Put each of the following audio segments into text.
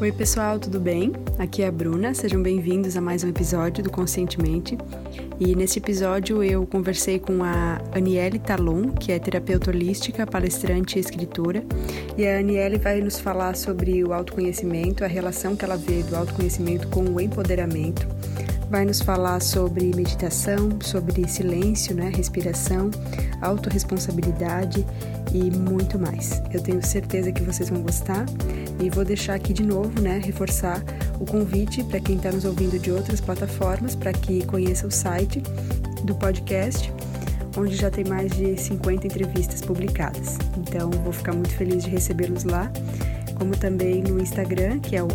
Oi, pessoal, tudo bem? Aqui é a Bruna, sejam bem-vindos a mais um episódio do Conscientemente. E nesse episódio eu conversei com a Aniele Talon, que é terapeuta holística, palestrante e escritora. E a Aniele vai nos falar sobre o autoconhecimento, a relação que ela vê do autoconhecimento com o empoderamento. Vai nos falar sobre meditação, sobre silêncio, né, respiração, autorresponsabilidade e muito mais. Eu tenho certeza que vocês vão gostar e vou deixar aqui de novo, né, reforçar o convite para quem está nos ouvindo de outras plataformas para que conheça o site do podcast, onde já tem mais de 50 entrevistas publicadas. Então, vou ficar muito feliz de recebê-los lá, como também no Instagram, que é o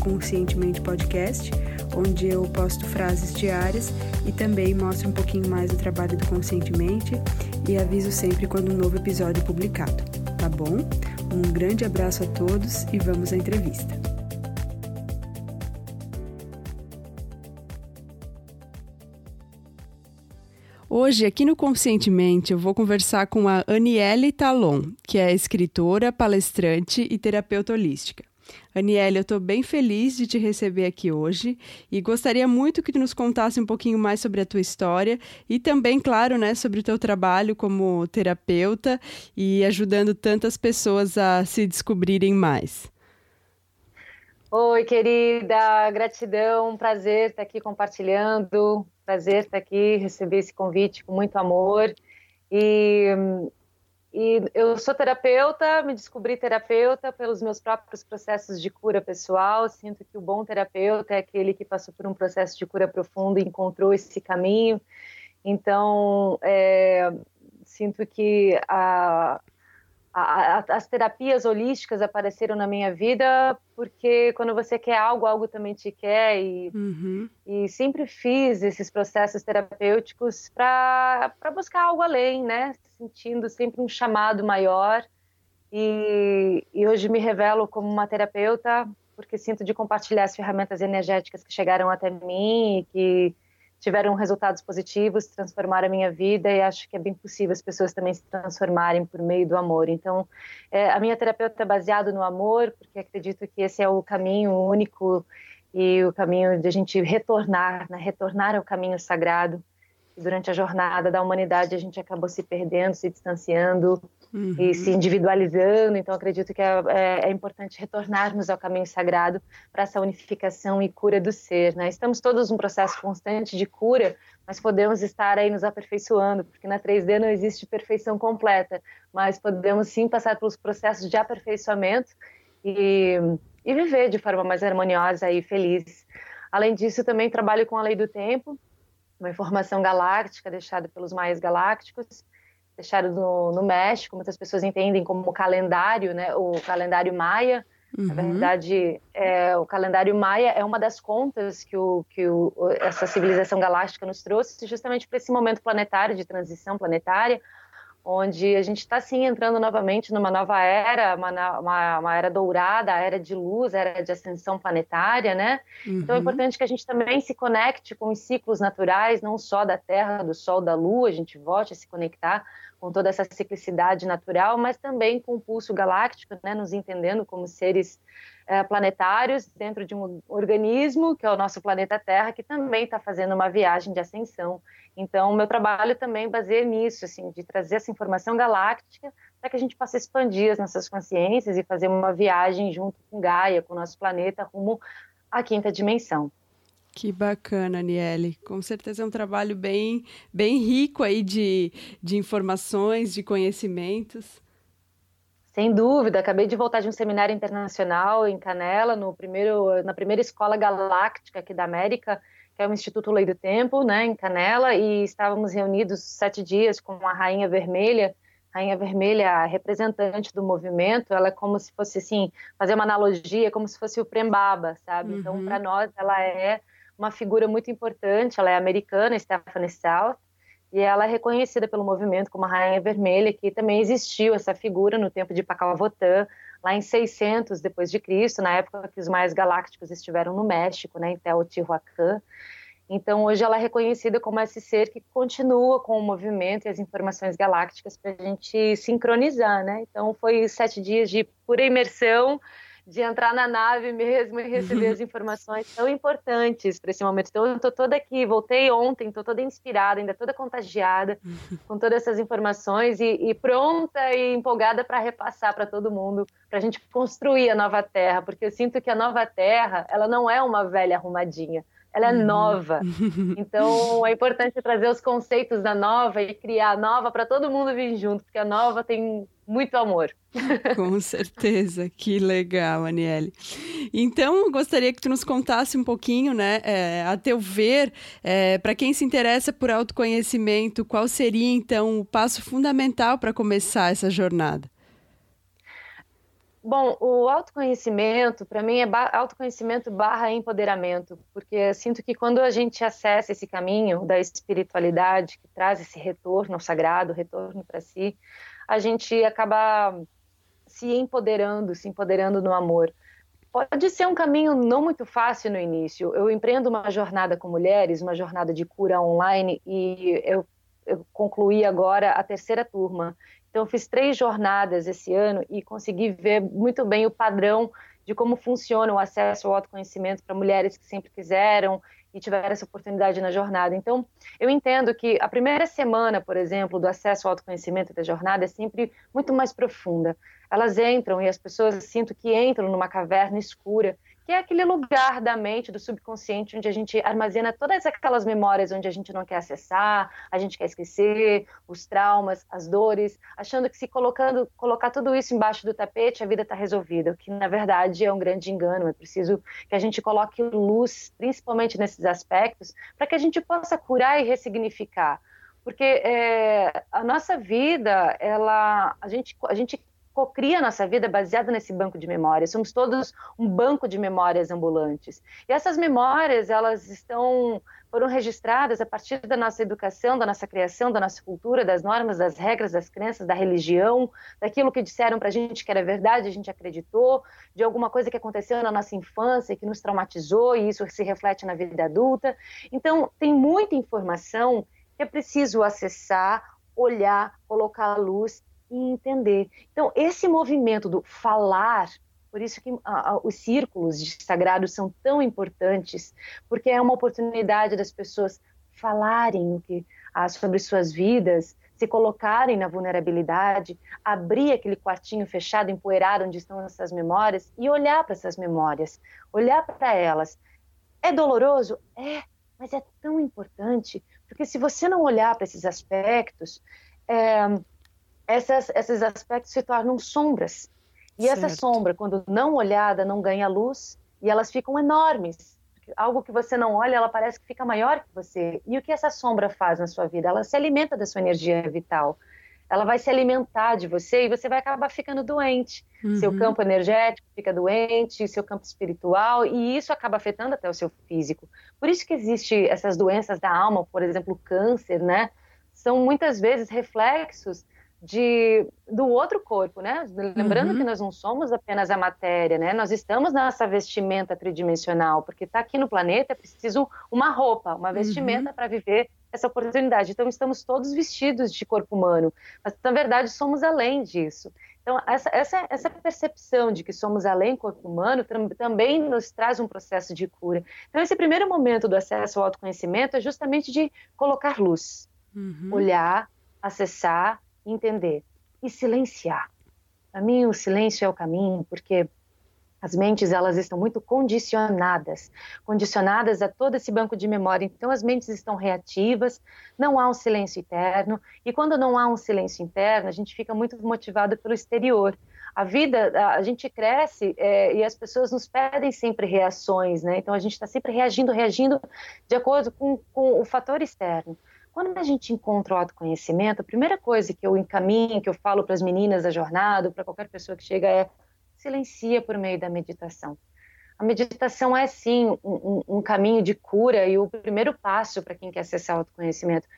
@conscientementepodcast, onde eu posto frases diárias e também mostro um pouquinho mais do trabalho do Conscientemente e aviso sempre quando um novo episódio é publicado, tá bom? Um grande abraço a todos e vamos à entrevista. Hoje, aqui no Conscientemente, eu vou conversar com a Aniele Talon, que é escritora, palestrante e terapeuta holística. Aniele, eu estou bem feliz de te receber aqui hoje e gostaria muito que tu nos contasse um pouquinho mais sobre a tua história e também, claro, né, sobre o teu trabalho como terapeuta e ajudando tantas pessoas a se descobrirem mais. Oi, querida, gratidão, prazer estar aqui compartilhando, prazer estar aqui, receber esse convite com muito amor. E e eu sou terapeuta, me descobri terapeuta pelos meus próprios processos de cura pessoal. Sinto que o bom terapeuta é aquele que passou por um processo de cura profundo e encontrou esse caminho. Então, é, sinto que a, a, as terapias holísticas apareceram na minha vida porque quando você quer algo, algo também te quer e, uhum. e sempre fiz esses processos terapêuticos para buscar algo além, né? Sentindo sempre um chamado maior e, e hoje me revelo como uma terapeuta porque sinto de compartilhar as ferramentas energéticas que chegaram até mim e que tiveram resultados positivos, transformaram a minha vida e acho que é bem possível as pessoas também se transformarem por meio do amor. Então, é, a minha terapeuta é baseada no amor, porque acredito que esse é o caminho único e o caminho de a gente retornar, né? retornar ao caminho sagrado. Durante a jornada da humanidade a gente acabou se perdendo, se distanciando, uhum. e se individualizando. Então, acredito que é, é, é importante retornarmos ao caminho sagrado para essa unificação e cura do ser. Né? Estamos todos num processo constante de cura, mas podemos estar aí nos aperfeiçoando, porque na 3D não existe perfeição completa, mas podemos sim passar pelos processos de aperfeiçoamento e, e viver de forma mais harmoniosa e feliz. Além disso, também trabalho com a lei do tempo, uma informação galáctica deixada pelos mais galácticos, deixaram no, no México, muitas pessoas entendem como calendário, né, o calendário maia. Uhum. Na verdade, é, o calendário maia é uma das contas que, o, que o, essa civilização galáctica nos trouxe, justamente para esse momento planetário, de transição planetária, onde a gente está sim entrando novamente numa nova era, uma, uma, uma, era dourada, a era de luz, a era de ascensão planetária, né? Uhum. Então é uhum. importante que a gente também se conecte com os ciclos naturais, não só da Terra, do Sol, da Lua, a gente volte a se conectar com toda essa ciclicidade natural, mas também com o pulso galáctico, né? Nos entendendo como seres é, planetários dentro de um organismo, que é o nosso planeta Terra, que também está fazendo uma viagem de ascensão. Então, meu trabalho também baseia nisso, assim, de trazer essa informação galáctica para que a gente possa expandir as nossas consciências e fazer uma viagem junto com Gaia, com o nosso planeta, rumo à quinta dimensão. Que bacana, Aniele. Com certeza é um trabalho bem, bem rico aí de, de informações, de conhecimentos. Sem dúvida, acabei de voltar de um seminário internacional em Canela, no primeiro, na primeira escola galáctica aqui da América, que é o Instituto Lei do Tempo, né, em Canela, e estávamos reunidos sete dias com a Rainha Vermelha. Rainha Vermelha, a representante do movimento, ela é como se fosse assim, fazer uma analogia, como se fosse o Prembaba, sabe? Então, uhum. Então, para nós, ela é uma figura muito importante, ela é americana, Stephanie South, e ela é reconhecida pelo movimento como a Rainha Vermelha, que também existiu essa figura no tempo de Pacalavotan, lá em 600 depois de Cristo, na época que os mais galácticos estiveram no México, né, em Teotihuacan. Então, hoje ela é reconhecida como esse ser que continua com o movimento e as informações galácticas para a gente sincronizar, né? Então, foi sete dias de pura imersão de entrar na nave mesmo e receber as informações tão importantes para esse momento. Então, eu estou toda aqui, voltei ontem, estou toda inspirada, ainda toda contagiada com todas essas informações e, e pronta e empolgada para repassar para todo mundo, para a gente construir a nova Terra, porque eu sinto que a nova Terra, ela não é uma velha arrumadinha, ela é uhum. nova. Então é importante trazer os conceitos da nova e criar a nova para todo mundo vir junto, porque a nova tem muito amor. Com certeza, que legal, Aniele. Então, gostaria que tu nos contasse um pouquinho, né, é, a teu ver, é, para quem se interessa por autoconhecimento, qual seria então o passo fundamental para começar essa jornada? Bom, o autoconhecimento, para mim, é autoconhecimento barra empoderamento, porque sinto que quando a gente acessa esse caminho da espiritualidade, que traz esse retorno ao sagrado, retorno para si, a gente acaba se empoderando, se empoderando no amor. Pode ser um caminho não muito fácil no início. Eu empreendo uma jornada com mulheres, uma jornada de cura online, e eu, eu concluí agora a terceira turma. Então, eu fiz três jornadas esse ano e consegui ver muito bem o padrão de como funciona o acesso ao autoconhecimento para mulheres que sempre quiseram e tiveram essa oportunidade na jornada. Então, eu entendo que a primeira semana, por exemplo, do acesso ao autoconhecimento da jornada é sempre muito mais profunda. Elas entram e as pessoas sinto que entram numa caverna escura que é aquele lugar da mente, do subconsciente, onde a gente armazena todas aquelas memórias onde a gente não quer acessar, a gente quer esquecer, os traumas, as dores, achando que se colocando, colocar tudo isso embaixo do tapete, a vida está resolvida, o que na verdade é um grande engano. É preciso que a gente coloque luz, principalmente nesses aspectos, para que a gente possa curar e ressignificar. Porque é, a nossa vida, ela, a gente, a gente cocria nossa vida baseada nesse banco de memórias. Somos todos um banco de memórias ambulantes. E essas memórias, elas estão foram registradas a partir da nossa educação, da nossa criação, da nossa cultura, das normas, das regras, das crenças, da religião, daquilo que disseram para a gente que era verdade, a gente acreditou, de alguma coisa que aconteceu na nossa infância que nos traumatizou e isso se reflete na vida adulta. Então, tem muita informação que é preciso acessar, olhar, colocar à luz e entender. Então, esse movimento do falar, por isso que os círculos de sagrado são tão importantes, porque é uma oportunidade das pessoas falarem o que, ah, sobre suas vidas, se colocarem na vulnerabilidade, abrir aquele quartinho fechado, empoeirado, onde estão essas memórias e olhar para essas memórias, olhar para elas. É doloroso? É, mas é tão importante, porque se você não olhar para esses aspectos, é, essas, esses aspectos se tornam sombras. E certo. essa sombra, quando não olhada, não ganha luz e elas ficam enormes. Algo que você não olha, ela parece que fica maior que você. E o que essa sombra faz na sua vida? Ela se alimenta da sua energia vital. Ela vai se alimentar de você e você vai acabar ficando doente. Uhum. Seu campo energético fica doente, seu campo espiritual, e isso acaba afetando até o seu físico. Por isso que existem essas doenças da alma, por exemplo, câncer, né? São muitas vezes reflexos de, do outro corpo, né? Lembrando uhum. que nós não somos apenas a matéria, né? Nós estamos nessa vestimenta tridimensional, porque está aqui no planeta é preciso uma roupa, uma vestimenta uhum. para viver essa oportunidade. Então estamos todos vestidos de corpo humano, mas na verdade somos além disso. Então essa, essa, essa percepção de que somos além corpo humano também nos traz um processo de cura. Então esse primeiro momento do acesso ao autoconhecimento é justamente de colocar luz, uhum. olhar, acessar entender e silenciar. Para mim, o silêncio é o caminho, porque as mentes elas estão muito condicionadas, condicionadas a todo esse banco de memória. Então as mentes estão reativas, não há um silêncio interno e quando não há um silêncio interno, a gente fica muito motivado pelo exterior. A vida, a gente cresce é, e as pessoas nos pedem sempre reações, né? Então a gente está sempre reagindo, reagindo de acordo com, com o fator externo. Quando a gente encontra o autoconhecimento, a primeira coisa que eu encaminho, que eu falo para as meninas da jornada, para qualquer pessoa que chega, é silencia por meio da meditação. A meditação é sim um, um, caminho de cura e o primeiro passo para quem quer acessar o autoconhecimento.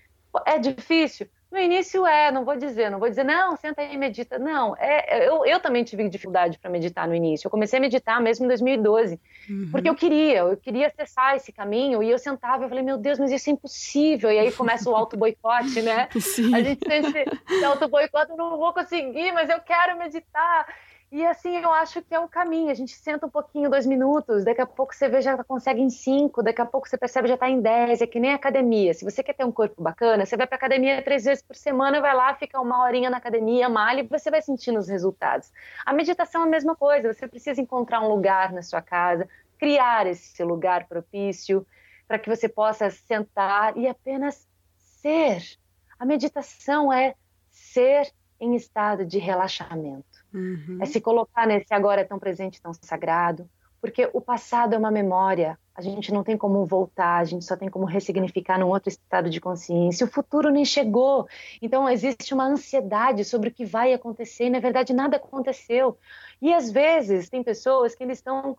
É difícil? No início é, não vou dizer, não vou dizer, não, senta aí e medita. Não, é, é eu, eu também tive dificuldade para meditar no início. Eu comecei a meditar mesmo em 2012, uhum. porque eu queria, eu queria acessar esse caminho e eu sentava e falei, meu Deus, mas isso é impossível. E aí começa o auto-boicote, né? Sim. A gente sente esse auto-boicote, eu não vou conseguir, mas eu quero meditar. E assim, eu acho que é o caminho. A gente senta um pouquinho, dois minutos, daqui a pouco você vê já consegue em cinco, daqui a pouco você percebe já está em dez. É que nem academia. Se você quer ter um corpo bacana, você vai para academia três vezes por semana, vai lá, fica uma horinha na academia, malha e você vai sentindo os resultados. A meditação é a mesma coisa. Você precisa encontrar um lugar na sua casa, criar esse lugar propício para que você possa sentar e apenas ser. A meditação é ser em estado de relaxamento. Uhum. É se colocar nesse agora tão presente, tão sagrado, porque o passado é uma memória, a gente não tem como voltar, a gente só tem como ressignificar num outro estado de consciência. O futuro nem chegou, então existe uma ansiedade sobre o que vai acontecer, e na verdade nada aconteceu. E às vezes tem pessoas que eles estão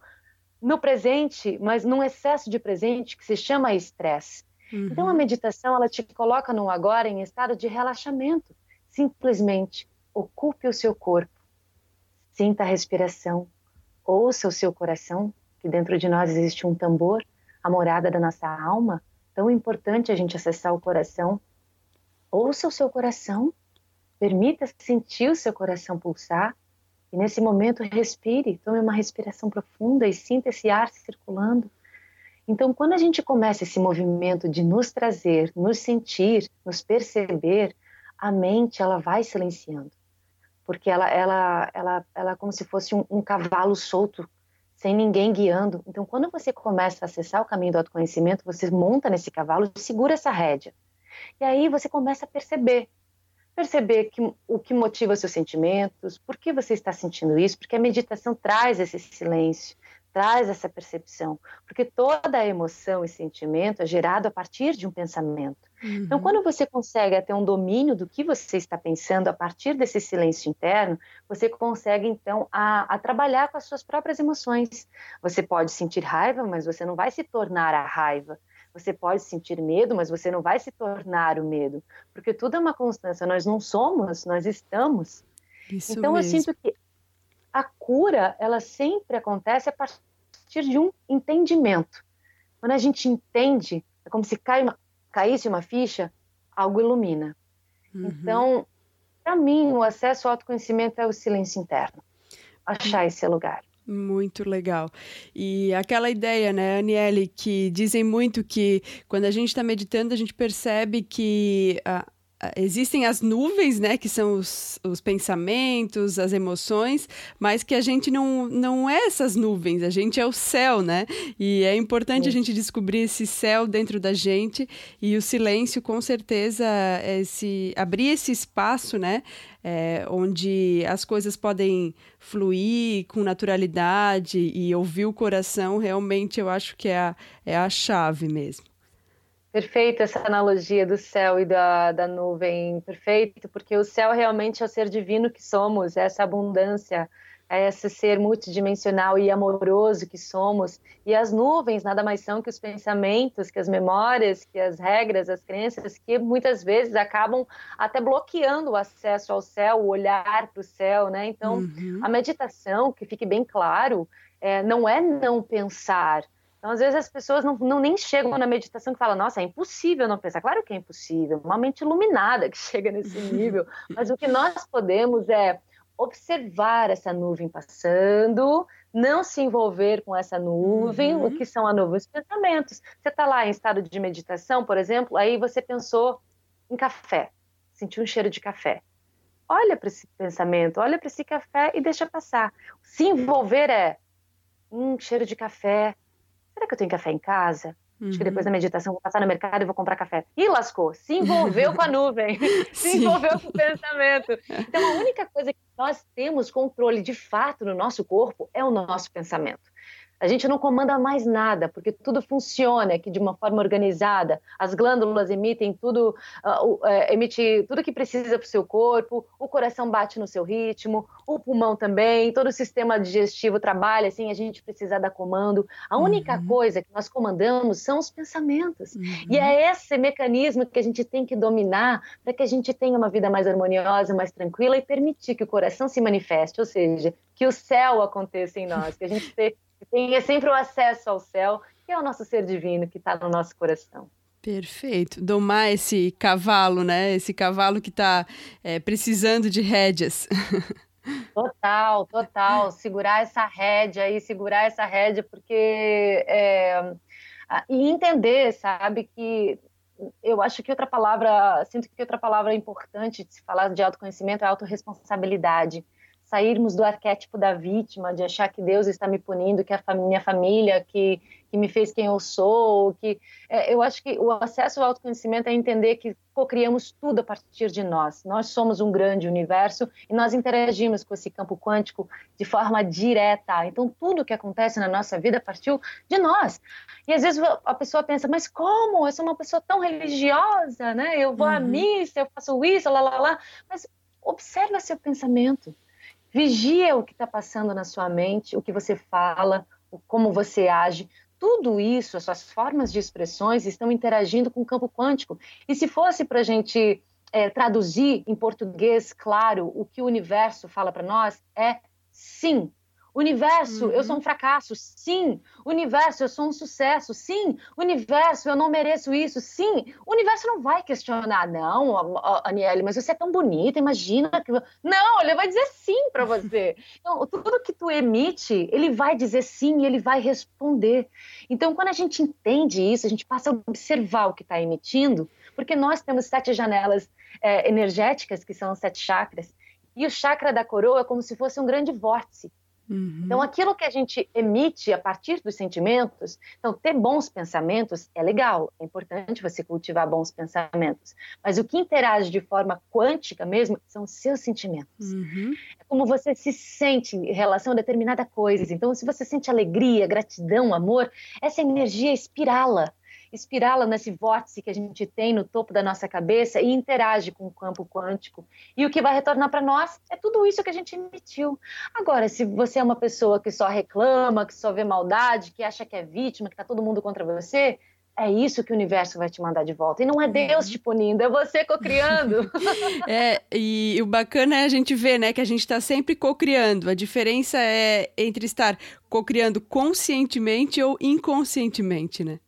no presente, mas num excesso de presente que se chama estresse. Uhum. Então a meditação ela te coloca no agora em estado de relaxamento. Simplesmente ocupe o seu corpo Sinta a respiração, ouça o seu coração, que dentro de nós existe um tambor, a morada da nossa alma. Tão importante a gente acessar o coração. Ouça o seu coração, permita sentir o seu coração pulsar. E nesse momento, respire, tome uma respiração profunda e sinta esse ar circulando. Então, quando a gente começa esse movimento de nos trazer, nos sentir, nos perceber, a mente ela vai silenciando porque ela, ela, ela, ela é como se fosse um, um cavalo solto, sem ninguém guiando. Então, quando você começa a acessar o caminho do autoconhecimento, você monta nesse cavalo segura essa rédea. E aí você começa a perceber. Perceber que, o que motiva seus sentimentos, por que você está sentindo isso, porque a meditação traz esse silêncio, traz essa percepção, porque toda emoção e sentimento é gerado a partir de um pensamento. Então, uhum. Então, quando você consegue ter um domínio do que você está pensando a partir desse silêncio interno, você consegue então a, a trabalhar com as suas próprias emoções. Você pode sentir raiva, mas você não vai se tornar a raiva. Você pode sentir medo, mas você não vai se tornar o medo, porque tudo é uma constância. Nós não somos, nós estamos. Isso então, mesmo. eu sinto que a cura, ela sempre acontece a partir de um entendimento. Quando a gente entende, é como se cai uma, caísse uma ficha, algo ilumina. Uhum. Então, para mim, o acesso ao autoconhecimento é o silêncio interno. Achar esse lugar. Muito legal. E aquela ideia, né, Aniele, que dizem muito que quando a gente está meditando, a gente percebe que a, existem as nuvens, né, que são os, os, pensamentos, as emoções, mas que a gente não, não é essas nuvens, a gente é o céu, né? E é importante a gente descobrir esse céu dentro da gente e o silêncio, com certeza, esse, abrir esse espaço, né, é, onde as coisas podem fluir com naturalidade e ouvir o coração, realmente eu acho que é a, é a chave mesmo. Perfeito essa analogia do céu e da, da nuvem, perfeito, porque o céu realmente é o ser divino que somos, é essa abundância, é esse ser multidimensional e amoroso que somos. E as nuvens nada mais são que os pensamentos, que as memórias, que as regras, as crenças, que muitas vezes acabam até bloqueando o acesso ao céu, o olhar para o céu, né? Então, uhum. a meditação, que fique bem claro, é, não é não pensar, então, às vezes, as pessoas não, não nem chegam na meditação que falam, nossa, é impossível não pensar. Claro que é impossível, uma mente iluminada que chega nesse nível. Mas o que nós podemos é observar essa nuvem passando, não se envolver com essa nuvem, uhum. o que são a nuvem? Os pensamentos. Você está lá em estado de meditação, por exemplo, aí você pensou em café, sentiu um cheiro de café. Olha para esse pensamento, olha para esse café e deixa passar. Se envolver é um cheiro de café, será que eu tenho café em casa? Uhum. Acho que depois da uhum. meditação vou passar no mercado e vou comprar café. E lascou, se envolveu com a nuvem, se envolveu com o pensamento. Então a única coisa que nós temos controle de fato no nosso corpo é o nosso pensamento. A gente não comanda mais nada, porque tudo funciona aqui de uma forma organizada. As glândulas emitem tudo, uh, uh, emite tudo que precisa para o seu corpo, o coração bate no seu ritmo, o pulmão também, todo o sistema digestivo trabalha assim, a gente precisa dar comando. A única uhum. coisa que nós comandamos são os pensamentos. Uhum. E é esse mecanismo que a gente tem que dominar para que a gente tenha uma vida mais harmoniosa, mais tranquila e permitir que o coração se manifeste, ou seja, que o céu aconteça em nós, que a gente tenha sempre o acesso ao céu, que é o nosso ser divino que está no nosso coração. Perfeito. Domar esse cavalo, né? Esse cavalo que está é, precisando de rédeas. Total, total. Segurar essa rédea aí, segurar essa rédea, porque. É, e entender, sabe, que eu acho que outra palavra, sinto que outra palavra importante de se falar de autoconhecimento é autorresponsabilidade sairmos do arquétipo da vítima, de achar que Deus está me punindo, que a minha família que, que me fez quem eu sou, que é, eu acho que o acesso ao autoconhecimento é entender que co-criamos tudo a partir de nós. Nós somos um grande universo e nós interagimos com esse campo quântico de forma direta. Então tudo que acontece na nossa vida partiu de nós. E às vezes a pessoa pensa, mas como? Eu sou uma pessoa tão religiosa, né? Eu vou uhum. à missa, eu faço isso, lá, lá, lá. Mas observa seu pensamento Vigia o que está passando na sua mente, o que você fala, como você age. Tudo isso, as suas formas de expressões estão interagindo com o campo quântico. E se fosse para a gente é, traduzir em português, claro, o que o universo fala para nós é sim, Universo, uhum. eu sou um fracasso. Sim. Universo, eu sou um sucesso. Sim. Universo, eu não mereço isso. Sim. O universo não vai questionar, não, Aniele, mas você é tão bonita, imagina que. Não, ele vai dizer sim para você. Então, tudo que tu emite, ele vai dizer sim e ele vai responder. Então, quando a gente entende isso, a gente passa a observar o que está emitindo, porque nós temos sete janelas é, energéticas, que são os sete chakras, e o chakra da coroa é como se fosse um grande vórtice Uhum. Então, aquilo que a gente emite a partir dos sentimentos, então, ter bons pensamentos é legal, é importante você cultivar bons pensamentos, mas o que interage de forma quântica mesmo são os seus sentimentos. Uhum. É como você se sente em relação a determinada coisa. Então, se você sente alegria, gratidão, amor, essa energia espirala espirala nesse vórtice que a gente tem no topo da nossa cabeça e interage com o campo quântico. E o que vai retornar para nós é tudo isso que a gente emitiu. Agora, se você é uma pessoa que só reclama, que só vê maldade, que acha que é vítima, que está todo mundo contra você, é isso que o universo vai te mandar de volta. E não é Deus te punindo, é você cocriando. é, e o bacana é a gente ver, né, que a gente está sempre cocriando. A diferença é entre estar cocriando conscientemente ou inconscientemente, né?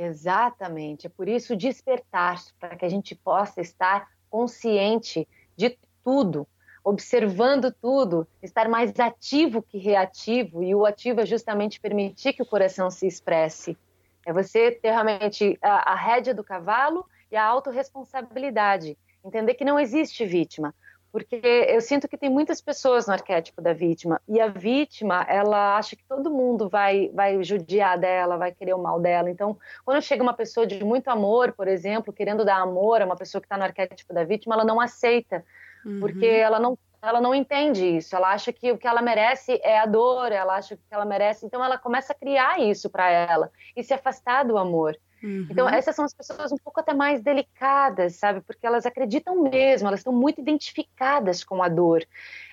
Exatamente. É por isso despertar, para que a gente possa estar consciente de tudo, observando tudo, estar mais ativo que reativo, e o ativo é justamente permitir que o coração se expresse. É você ter realmente a, a rédea do cavalo e a autorresponsabilidade. Entender que não existe vítima porque eu sinto que tem muitas pessoas no arquétipo da vítima e a vítima ela acha que todo mundo vai vai judiar dela, vai querer o mal dela. Então, quando chega uma pessoa de muito amor, por exemplo, querendo dar amor a uma pessoa que está no arquétipo da vítima, ela não aceita, uhum. porque ela não ela não entende isso. Ela acha que o que ela merece é a dor, ela acha que ela merece. Então, ela começa a criar isso para ela e se afastar do amor. Então, uhum. Então, essas são as pessoas um pouco até mais delicadas, sabe? Porque elas acreditam mesmo, elas estão muito identificadas com a dor.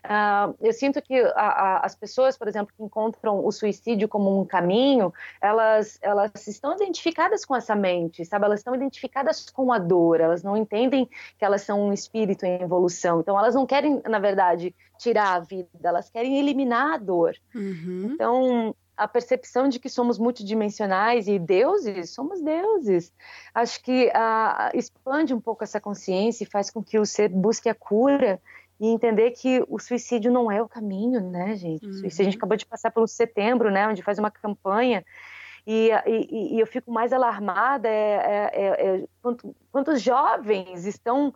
Uh, eu sinto que a, a, as pessoas, por exemplo, que encontram o suicídio como um caminho, elas, elas estão identificadas com essa mente, sabe? Elas estão identificadas com a dor, elas não entendem que elas são um espírito em evolução. Então, elas não querem, na verdade, tirar a vida, elas querem eliminar a dor. Uhum. Então, a percepção de que somos multidimensionais e deuses, somos deuses. Acho que uh, expande um pouco essa consciência e faz com que o ser busque a cura e entender que o suicídio não é o caminho, né, gente? Uhum. A gente acabou de passar pelo setembro, né, onde faz uma campanha e, e, e eu fico mais alarmada é, é, é, é quanto, quantos jovens estão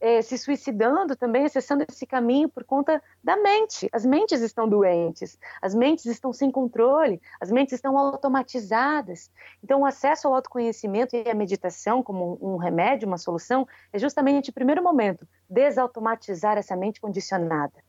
é, se suicidando também, acessando esse caminho por conta da mente. As mentes estão doentes, as mentes estão sem controle, as mentes estão automatizadas. Então, o acesso ao autoconhecimento e à meditação como um remédio, uma solução, é justamente o primeiro momento, desautomatizar essa mente condicionada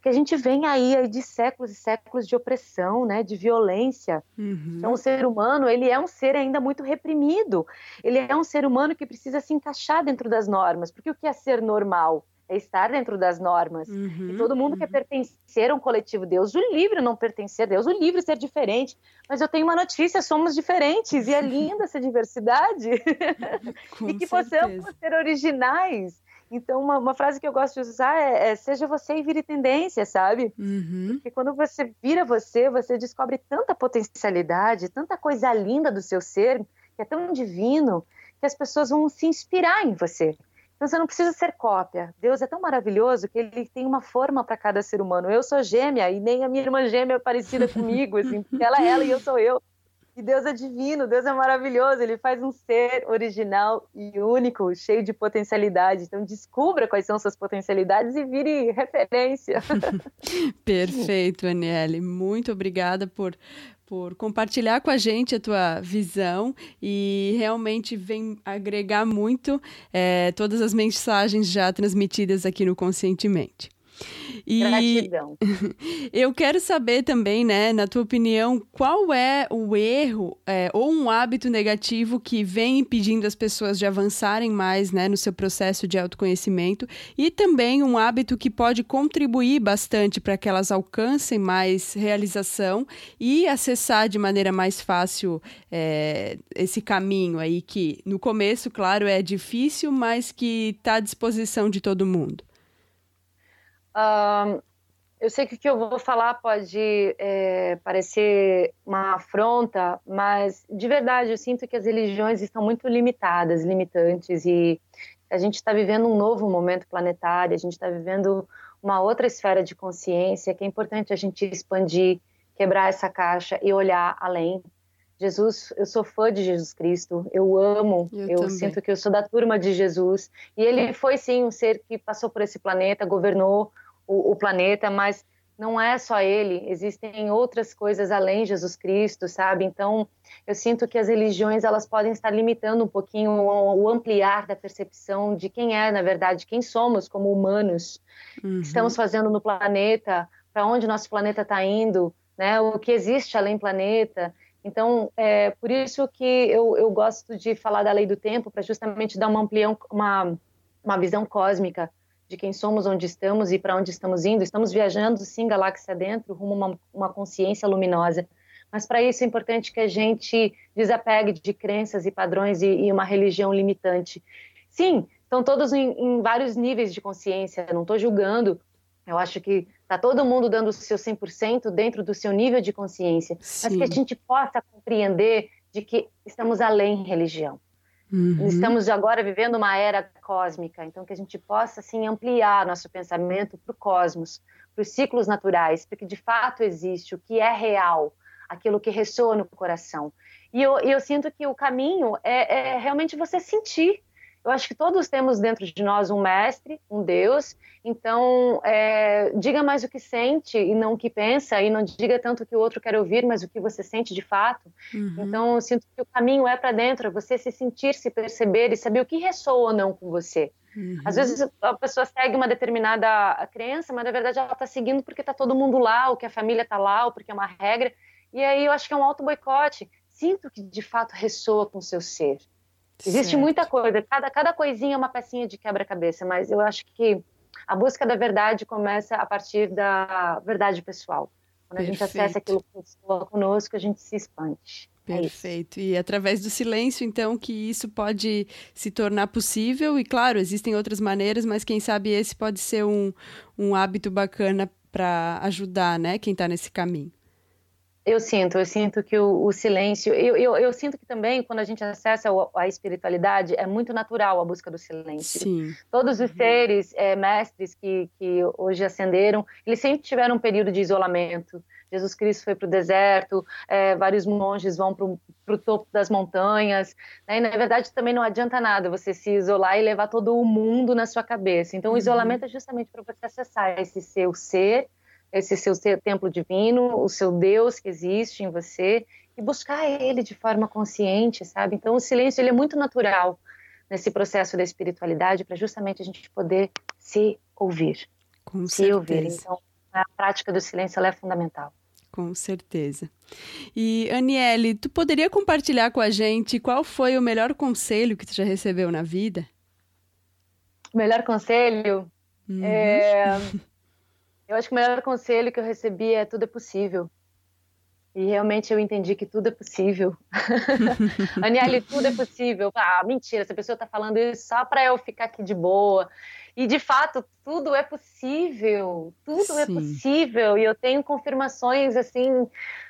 porque a gente vem aí, de séculos e séculos de opressão, né, de violência. Uhum. Então, o ser humano, ele é um ser ainda muito reprimido. Ele é um ser humano que precisa se encaixar dentro das normas, porque o que é ser normal? É estar dentro das normas. Uhum. E todo mundo uhum. quer pertencer a um coletivo Deus. O livre não pertencer a Deus, o livre ser diferente. Mas eu tenho uma notícia: somos diferentes e é linda essa diversidade. e que certeza. possamos ser originais então, uma, uma, frase que eu gosto de usar é, é, seja você e vire tendência, sabe? Uhum. Porque quando você vira você, você descobre tanta potencialidade, tanta coisa linda do seu ser, que é tão divino, que as pessoas vão se inspirar em você. Então você não precisa ser cópia. Deus é tão maravilhoso que ele tem uma forma para cada ser humano. Eu sou gêmea e nem a minha irmã gêmea é parecida comigo, assim, ela é ela e eu sou eu. E Deus é divino, Deus é maravilhoso, ele faz um ser original e único, cheio de potencialidade. Então descubra quais são suas potencialidades e vire referência. Perfeito, Aniele. Muito obrigada por por compartilhar com a gente a tua visão e realmente vem agregar muito é, todas as mensagens já transmitidas aqui no Conscientemente. E Gratidão. eu quero saber também, né, na tua opinião, qual é o erro é, ou um hábito negativo que vem impedindo as pessoas de avançarem mais, né, no seu processo de autoconhecimento e também um hábito que pode contribuir bastante para que elas alcancem mais realização e acessar de maneira mais fácil é, esse caminho aí que no começo, claro, é difícil, mas que está à disposição de todo mundo eu sei que o que eu vou falar pode é, parecer uma afronta, mas de verdade eu sinto que as religiões estão muito limitadas, limitantes, e a gente está vivendo um novo momento planetário, a gente está vivendo uma outra esfera de consciência que é importante a gente expandir, quebrar essa caixa e olhar além. Jesus, eu sou fã de Jesus Cristo, eu amo, eu, eu sinto que eu sou da turma de Jesus. E ele foi sim um ser que passou por esse planeta, governou o, o planeta, mas não é só ele, existem outras coisas além de Jesus Cristo, sabe? Então, eu sinto que as religiões elas podem estar limitando um pouquinho o, ampliar da percepção de quem é, na verdade, quem somos como humanos, uhum. o que estamos fazendo no planeta, para onde nosso planeta está indo, né? O que existe além do planeta. Então, é por isso que eu, eu gosto de falar da lei do tempo, para justamente dar uma amplião, uma, uma visão cósmica de quem somos, onde estamos e para onde estamos indo. Estamos viajando, sim, galáxia dentro, rumo a uma, uma consciência luminosa. Mas para isso é importante que a gente desapegue de crenças e padrões e, e uma religião limitante. Sim, estão todos em, em vários níveis de consciência, não estou julgando. Eu acho que está todo mundo dando o seu 100% dentro do seu nível de consciência, Sim. mas que a gente possa compreender de que estamos além religião. Uhum. Estamos agora vivendo uma era cósmica, então que a gente possa assim ampliar nosso pensamento para o cosmos, para os ciclos naturais, porque de fato existe o que é real, aquilo que ressoa no coração. E eu, eu sinto que o caminho é, é realmente você sentir eu acho que todos temos dentro de nós um mestre, um Deus. Então, é, diga mais o que sente e não o que pensa, e não diga tanto o que o outro quer ouvir, mas o que você sente de fato. Uhum. Então, eu sinto que o caminho é para dentro, é você se sentir, se perceber e saber o que ressoa ou não com você. Uhum. Às vezes a pessoa segue uma determinada crença, mas na verdade ela está seguindo porque está todo mundo lá, ou que a família está lá, ou porque é uma regra. E aí eu acho que é um auto-boicote. Sinto que de fato ressoa com o seu ser. Existe certo. muita coisa, cada, cada coisinha é uma pecinha de quebra-cabeça, mas eu acho que a busca da verdade começa a partir da verdade pessoal. Quando Perfeito. a gente acessa aquilo que está conosco, a gente se expande. É Perfeito. E através do silêncio, então, que isso pode se tornar possível. E claro, existem outras maneiras, mas quem sabe esse pode ser um, um hábito bacana para ajudar, né, quem está nesse caminho. Eu sinto, eu sinto que o, o silêncio. Eu, eu, eu, sinto que também, quando a gente acessa a espiritualidade, é muito natural a busca do silêncio. Sim. Todos os uhum. seres é, mestres que, que hoje ascenderam, eles sempre tiveram um período de isolamento. Jesus Cristo foi para o deserto, é, vários monges vão para o topo das montanhas. Né? E, na verdade, também não adianta nada você se isolar e levar todo o mundo na sua cabeça. Então, o uhum. isolamento é justamente para você acessar esse seu ser esse seu templo divino, o seu Deus que existe em você e buscar ele de forma consciente, sabe? Então o silêncio ele é muito natural nesse processo da espiritualidade para justamente a gente poder se ouvir. Com se certeza. ouvir. Então a prática do silêncio é fundamental. Com certeza. E Aniele, tu poderia compartilhar com a gente qual foi o melhor conselho que tu já recebeu na vida? O melhor conselho? Uhum. É... Eu acho que o melhor conselho que eu recebi é tudo é possível. E realmente eu entendi que tudo é possível. Aniele, tudo é possível. Ah, mentira, essa pessoa está falando isso só para eu ficar aqui de boa. E de fato, tudo é possível, tudo é Sim. é possível. E eu tenho confirmações assim,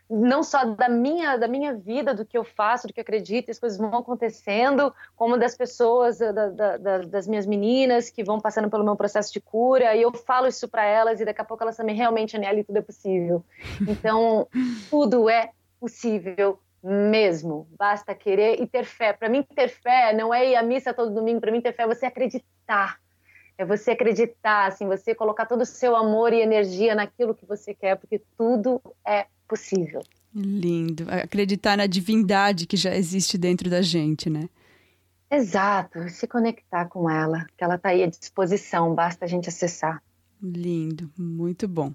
não só da minha, da minha vida, do que eu faço, do que eu acredito, as coisas vão acontecendo, como das pessoas, da, da, da, das minhas meninas que vão passando pelo meu processo de cura. E eu falo isso para elas e daqui a pouco elas também realmente, Aniele, tudo é possível. Então, tudo é possível mesmo. Basta querer e ter fé. Para mim, ter fé não é ir à missa todo domingo. Para mim, ter fé é você acreditar. É você acreditar, assim, você colocar todo o seu amor e energia naquilo que você quer, porque tudo é possível. Lindo. Acreditar na divindade que já existe dentro da gente, né? Exato. Se conectar com ela, que ela está aí à disposição, basta a gente acessar. Lindo, muito bom.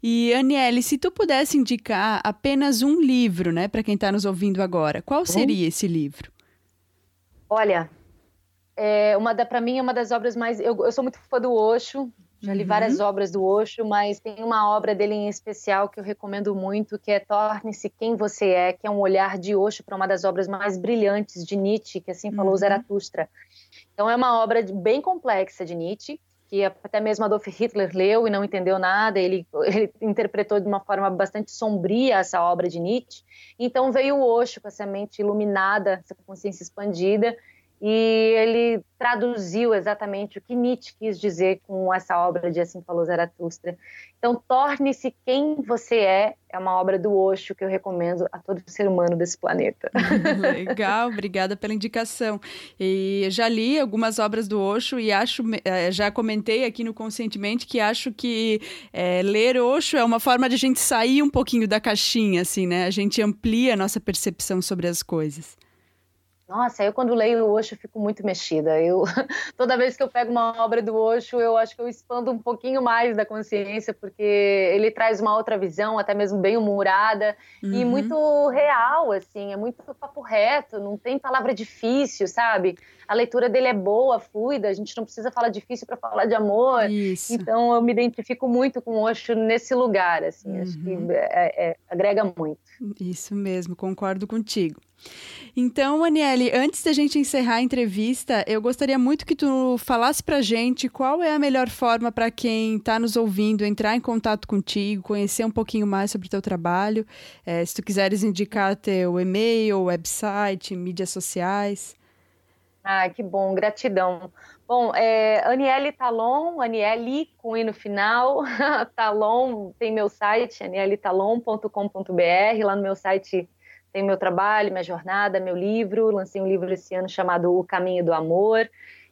E Aniele, se tu pudesse indicar apenas um livro, né, para quem está nos ouvindo agora, qual seria esse livro? Olha, é uma da para mim é uma das obras mais. Eu, eu sou muito fã do Osho, já li uhum. várias obras do Osho, mas tem uma obra dele em especial que eu recomendo muito, que é Torne-se Quem Você É, que é um olhar de Osho para uma das obras mais brilhantes de Nietzsche, que assim falou uhum. Zaratustra. Então é uma obra bem complexa de Nietzsche, que até mesmo Adolf Hitler leu e não entendeu nada, ele, ele, interpretou de uma forma bastante sombria essa obra de Nietzsche. Então veio o Osho com essa mente iluminada, essa consciência expandida, e ele traduziu exatamente o que Nietzsche quis dizer com essa obra de Assim Falou Zaratustra. Então, Torne-se Quem Você É, é uma obra do Osho que eu recomendo a todo ser humano desse planeta. Legal, obrigada pela indicação. E já li algumas obras do Osho e acho, eh, já comentei aqui no Conscientemente que acho que é, ler Osho é uma forma de a gente sair um pouquinho da caixinha, assim, né? A gente amplia a nossa percepção sobre as coisas. Nossa, eu quando leio o Osho fico muito mexida. Eu toda vez que eu pego uma obra do Osho, eu acho que eu expando um pouquinho mais da consciência, porque ele traz uma outra visão, até mesmo bem humorada uhum. e muito real, assim, é muito papo reto, não tem palavra difícil, sabe? A leitura dele é boa, fluida, a gente não precisa falar difícil para falar de amor. Isso. Então eu me identifico muito com o Osho nesse lugar, assim, uhum. acho que uhum. é, é, agrega muito. Isso mesmo, concordo contigo. Então, Aniele, antes da gente encerrar a entrevista, eu gostaria muito que tu falasse pra gente qual é a melhor forma para quem está nos ouvindo entrar em contato contigo, conhecer um pouquinho mais sobre o teu trabalho. É, se tu quiseres indicar teu e-mail, website, mídias sociais. Ah, que bom, gratidão. Bom, é, Aniele Talon, Aniele com i no final, Talon, tem meu site, anieletalon.com.br, lá no meu site tem meu trabalho, minha jornada, meu livro. Lancei um livro esse ano chamado O Caminho do Amor.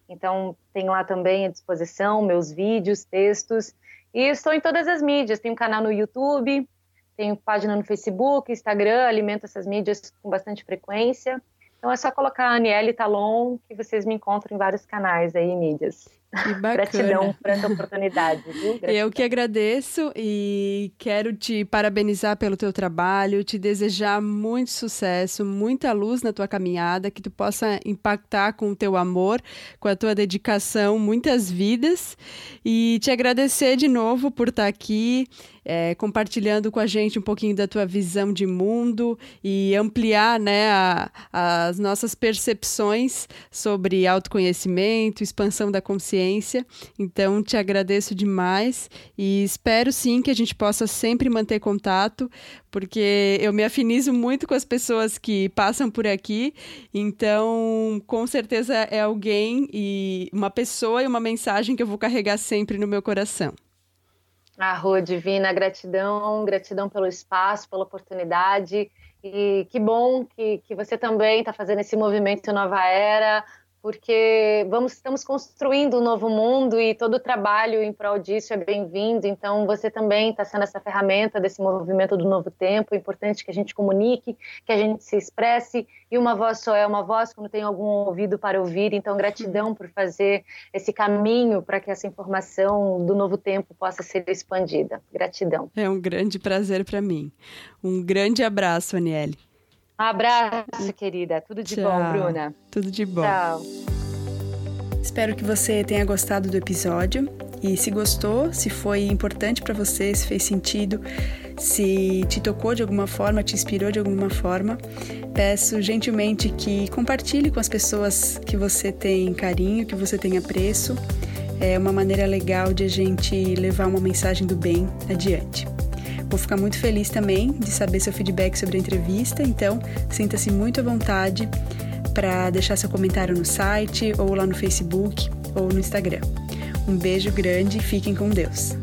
Então, tem lá também à disposição meus vídeos, textos. E estou em todas as mídias. Tenho um canal no YouTube, tenho página no Facebook, Instagram, alimento essas mídias com bastante frequência. Então é só colocar Aniele Talon que vocês me encontram em vários canais aí, mídias. Que bacana. Gratidão por essa oportunidade. Eu que agradeço e quero te parabenizar pelo teu trabalho, te desejar muito sucesso, muita luz na tua caminhada, que tu possa impactar com o teu amor, com a tua dedicação, muitas vidas e te agradecer de novo por estar aqui é, compartilhando com a gente um pouquinho da tua visão de mundo e ampliar né, a, as nossas percepções sobre autoconhecimento, expansão da consciência. Então, te agradeço demais e espero sim que a gente possa sempre manter contato, porque eu me afinizo muito com as pessoas que passam por aqui, então com certeza é alguém e uma pessoa e uma mensagem que eu vou carregar sempre no meu coração. Ah, Rô, divina, gratidão, gratidão pelo espaço, pela oportunidade. E que bom que, que você também está fazendo esse movimento Nova Era, porque vamos, estamos construindo um novo mundo e todo o trabalho em prol disso é bem-vindo. Então, você também está sendo essa ferramenta desse movimento do novo tempo. É importante que a gente comunique, que a gente se expresse. E uma voz só é uma voz quando tem algum ouvido para ouvir. Então, gratidão por fazer esse caminho para que essa informação do novo tempo possa ser expandida. Gratidão. É um grande prazer para mim. Um grande abraço, Aniele. Um abraço, querida. Tudo de Tchau. bom, Bruna. Tudo de bom. Tchau. Espero que você tenha gostado do episódio. E se gostou, se foi importante para você, se fez sentido, se te tocou de alguma forma, te inspirou de alguma forma, peço gentilmente que compartilhe com as pessoas que você tem carinho, que você tem apreço. é uma maneira legal de a gente levar uma mensagem do bem adiante. Vou ficar muito feliz também de saber seu feedback sobre a entrevista, então sinta-se muito à vontade para deixar seu comentário no site ou lá no Facebook ou no Instagram. Um beijo grande e fiquem com Deus.